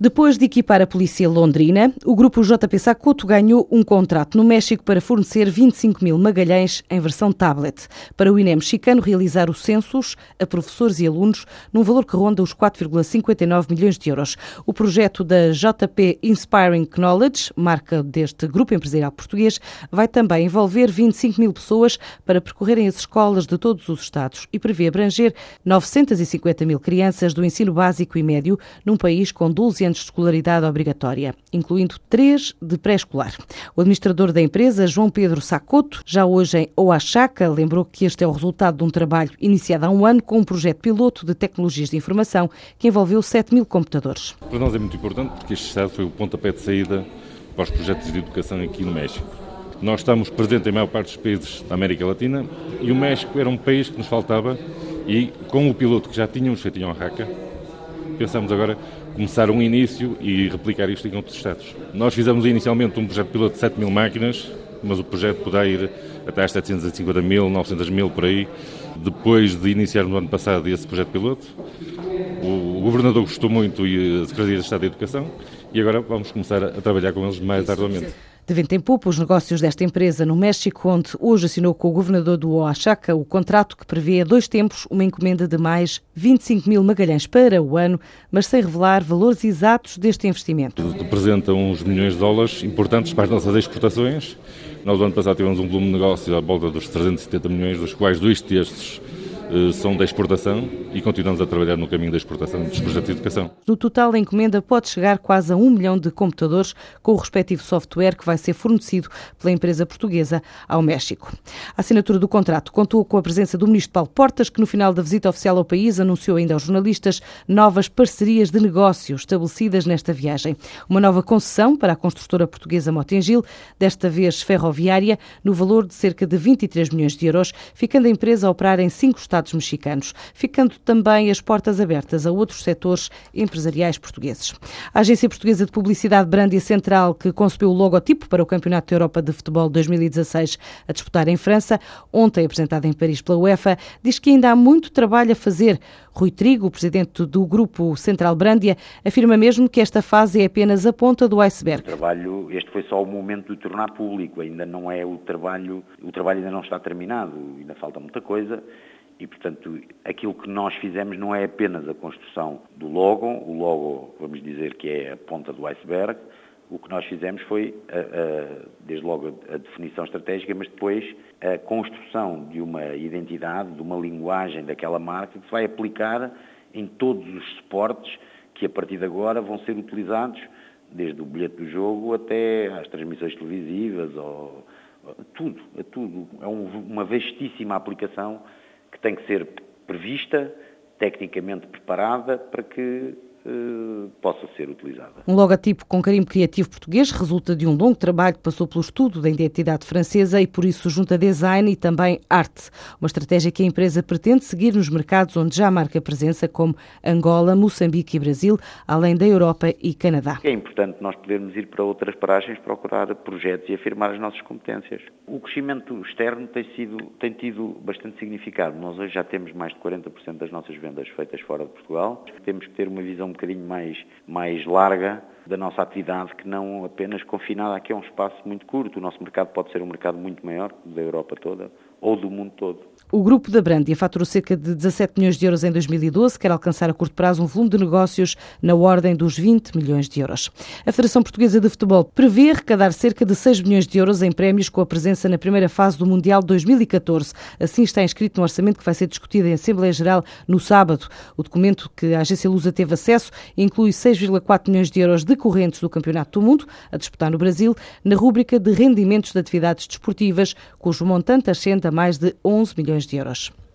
Depois de equipar a polícia londrina, o grupo JP Sacoto ganhou um contrato no México para fornecer 25 mil magalhães em versão tablet para o INE mexicano realizar os censos a professores e alunos num valor que ronda os 4,59 milhões de euros. O projeto da JP Inspiring Knowledge, marca deste grupo empresarial português, vai também envolver 25 mil pessoas para percorrerem as escolas de todos os estados e prevê abranger 950 mil crianças do ensino básico e médio num país com 12 anos de escolaridade obrigatória, incluindo três de pré-escolar. O administrador da empresa, João Pedro Sacoto, já hoje em Oaxaca, lembrou que este é o resultado de um trabalho iniciado há um ano com um projeto piloto de tecnologias de informação que envolveu 7 mil computadores. Para nós é muito importante porque este Estado foi o pontapé de saída para os projetos de educação aqui no México. Nós estamos presentes em maior parte dos países da América Latina e o México era um país que nos faltava e com o piloto que já tínhamos feito em Oaxaca, pensamos agora começar um início e replicar isto em outros estados. Nós fizemos inicialmente um projeto piloto de 7 mil máquinas, mas o projeto poderá ir até às 750 mil, 900 mil por aí, depois de iniciar no ano passado esse projeto piloto. O governador gostou muito e a Secretaria de Estado da Educação e agora vamos começar a trabalhar com eles mais arduamente. De vento em popa, os negócios desta empresa no México, onde hoje assinou com o governador do Oaxaca o contrato que prevê a dois tempos uma encomenda de mais 25 mil magalhães para o ano, mas sem revelar valores exatos deste investimento. Representa uns milhões de dólares importantes para as nossas exportações. Nós, no ano passado, tivemos um volume de negócio à volta dos 370 milhões, dos quais dois terços são da exportação e continuamos a trabalhar no caminho da exportação dos projetos de educação. No total, a encomenda pode chegar quase a um milhão de computadores com o respectivo software que vai ser fornecido pela empresa portuguesa ao México. A assinatura do contrato contou com a presença do ministro Paulo Portas, que no final da visita oficial ao país anunciou ainda aos jornalistas novas parcerias de negócio estabelecidas nesta viagem. Uma nova concessão para a construtora portuguesa Motengil, desta vez ferroviária, no valor de cerca de 23 milhões de euros, ficando a empresa a operar em cinco estados Estados mexicanos, ficando também as portas abertas a outros setores empresariais portugueses. A Agência Portuguesa de Publicidade Brandia Central, que concebeu o logotipo para o Campeonato da Europa de Futebol 2016 a disputar em França, ontem apresentado em Paris pela UEFA, diz que ainda há muito trabalho a fazer. Rui Trigo, presidente do Grupo Central Brândia, afirma mesmo que esta fase é apenas a ponta do iceberg. Trabalho, este foi só o momento de tornar público, ainda não é o trabalho, o trabalho ainda não está terminado, ainda falta muita coisa e, portanto, aquilo que nós fizemos não é apenas a construção do logo, o logo, vamos dizer que é a ponta do iceberg, o que nós fizemos foi, desde logo, a definição estratégica, mas depois a construção de uma identidade, de uma linguagem daquela marca que se vai aplicar em todos os suportes que, a partir de agora, vão ser utilizados, desde o bilhete do jogo até às transmissões televisivas, ou, tudo, tudo. É um, uma vastíssima aplicação que tem que ser prevista, tecnicamente preparada para que eh, possa ser utilizada. Um logotipo com carimbo criativo português resulta de um longo trabalho que passou pelo estudo da identidade francesa e por isso junta design e também arte. Uma estratégia que a empresa pretende seguir nos mercados onde já marca presença, como Angola, Moçambique e Brasil, além da Europa e Canadá. É importante nós podermos ir para outras paragens, procurar projetos e afirmar as nossas competências. O crescimento externo tem, sido, tem tido bastante significado. Nós hoje já temos mais de 40% das nossas vendas feitas fora de Portugal. Temos que ter uma visão bocadinho mais, mais larga da nossa atividade, que não apenas confinada aqui a um espaço muito curto. O nosso mercado pode ser um mercado muito maior, da Europa toda ou do mundo todo. O grupo da Brandia faturou cerca de 17 milhões de euros em 2012, quer alcançar a curto prazo um volume de negócios na ordem dos 20 milhões de euros. A Federação Portuguesa de Futebol prevê arrecadar cerca de 6 milhões de euros em prémios com a presença na primeira fase do Mundial 2014. Assim está inscrito no orçamento que vai ser discutido em Assembleia Geral no sábado. O documento que a agência Lusa teve acesso inclui 6,4 milhões de euros decorrentes do Campeonato do Mundo, a disputar no Brasil, na rúbrica de rendimentos de atividades desportivas, cujo montante ascende a mais de 11 milhões de euros.